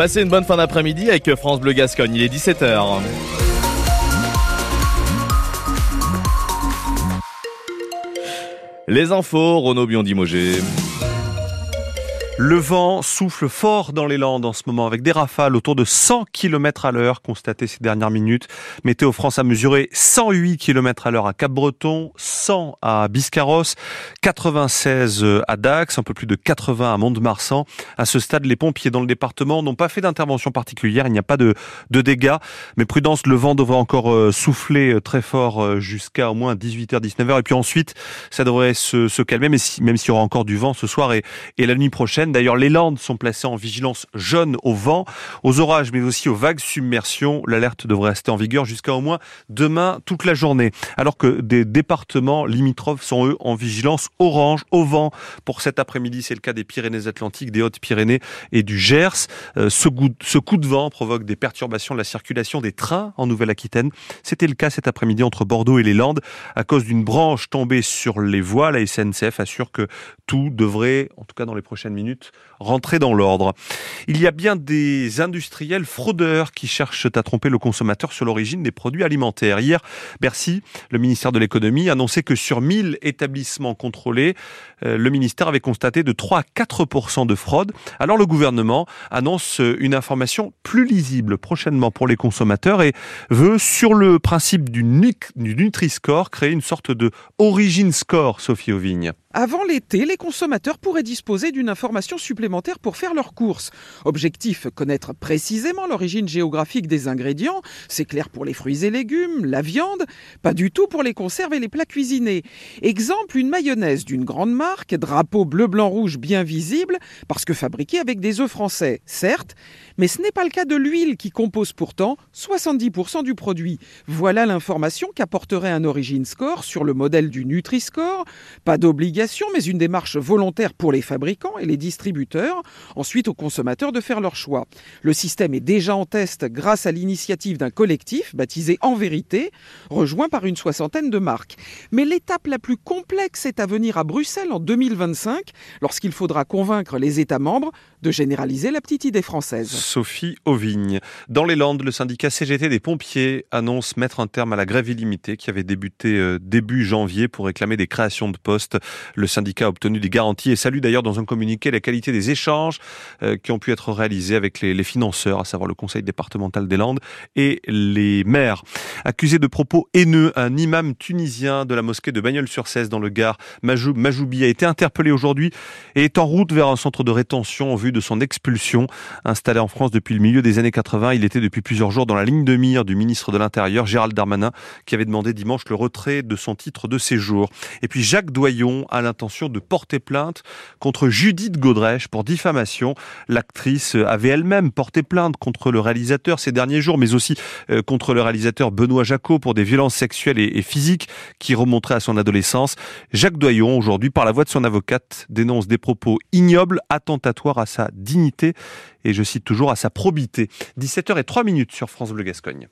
Passez une bonne fin d'après-midi avec France Bleu Gascogne, il est 17h. Les infos, Renaud Biondimogé. Le vent souffle fort dans les Landes en ce moment avec des rafales autour de 100 km à l'heure constatées ces dernières minutes. Météo France a mesuré 108 km à l'heure à Cap-Breton, 100 à Biscarrosse, 96 à Dax, un peu plus de 80 à Mont-de-Marsan. À ce stade, les pompiers dans le département n'ont pas fait d'intervention particulière. Il n'y a pas de, dégâts. Mais prudence, le vent devrait encore euh, souffler euh, très fort euh, jusqu'à au moins 18h, 19h. Et puis ensuite, ça devrait se, calmer, même s'il y aura encore du vent ce soir et, et la nuit prochaine. D'ailleurs, les Landes sont placées en vigilance jaune au vent, aux orages, mais aussi aux vagues submersion. L'alerte devrait rester en vigueur jusqu'à au moins demain toute la journée. Alors que des départements limitrophes sont eux en vigilance orange au vent pour cet après-midi. C'est le cas des Pyrénées-Atlantiques, des Hautes-Pyrénées et du Gers. Euh, ce coup de vent provoque des perturbations de la circulation des trains en Nouvelle-Aquitaine. C'était le cas cet après-midi entre Bordeaux et les Landes à cause d'une branche tombée sur les voies. La SNCF assure que tout devrait, en tout cas dans les prochaines minutes, rentrer dans l'ordre. Il y a bien des industriels fraudeurs qui cherchent à tromper le consommateur sur l'origine des produits alimentaires. Hier, Bercy, le ministère de l'économie, annonçait que sur 1000 établissements contrôlés, euh, le ministère avait constaté de 3 à 4 de fraude. Alors le gouvernement annonce une information plus lisible prochainement pour les consommateurs et veut, sur le principe du, Nutri-Score, créer une sorte de Origin Score, Sophie Auvigne. Avant l'été, les consommateurs pourraient disposer d'une information supplémentaire pour faire leurs courses. Objectif, connaître précisément l'origine géographique des ingrédients. C'est clair pour les fruits et légumes, la viande, pas du tout pour les conserves et les plats cuisinés. Exemple, une mayonnaise d'une grande marque, drapeau bleu, blanc, rouge bien visible, parce que fabriquée avec des œufs français, certes, mais ce n'est pas le cas de l'huile qui compose pourtant 70% du produit. Voilà l'information qu'apporterait un Origin Score sur le modèle du Nutri-Score. Pas d'obligation mais une démarche volontaire pour les fabricants et les distributeurs, ensuite aux consommateurs de faire leur choix. Le système est déjà en test grâce à l'initiative d'un collectif baptisé En Vérité, rejoint par une soixantaine de marques. Mais l'étape la plus complexe est à venir à Bruxelles en 2025, lorsqu'il faudra convaincre les États membres de généraliser la petite idée française. Sophie Auvigne. Dans les Landes, le syndicat CGT des pompiers annonce mettre un terme à la grève illimitée qui avait débuté euh, début janvier pour réclamer des créations de postes. Le syndicat a obtenu des garanties et salue d'ailleurs dans un communiqué la qualité des échanges euh, qui ont pu être réalisés avec les, financeurs, à savoir le conseil départemental des Landes et les maires. Accusé de propos haineux, un imam tunisien de la mosquée de Bagnols-sur-Cèze dans le Gard, Majoub, Majoubi, a été interpellé aujourd'hui et est en route vers un centre de rétention en vue de son expulsion. Installé en France depuis le milieu des années 80, il était depuis plusieurs jours dans la ligne de mire du ministre de l'Intérieur, Gérald Darmanin, qui avait demandé dimanche le retrait de son titre de séjour. Et puis Jacques Doyon a l'intention de porter plainte contre Judith Godrèche pour diffamation. L'actrice avait elle-même porté plainte contre le réalisateur ces derniers jours, mais aussi euh, contre le réalisateur Benoît Jacot pour des violences sexuelles et physiques qui remonteraient à son adolescence. Jacques Doyon, aujourd'hui, par la voix de son avocate, dénonce des propos ignobles, attentatoires à sa dignité et je cite toujours à sa probité. 17h03 minutes sur France Bleu Gascogne.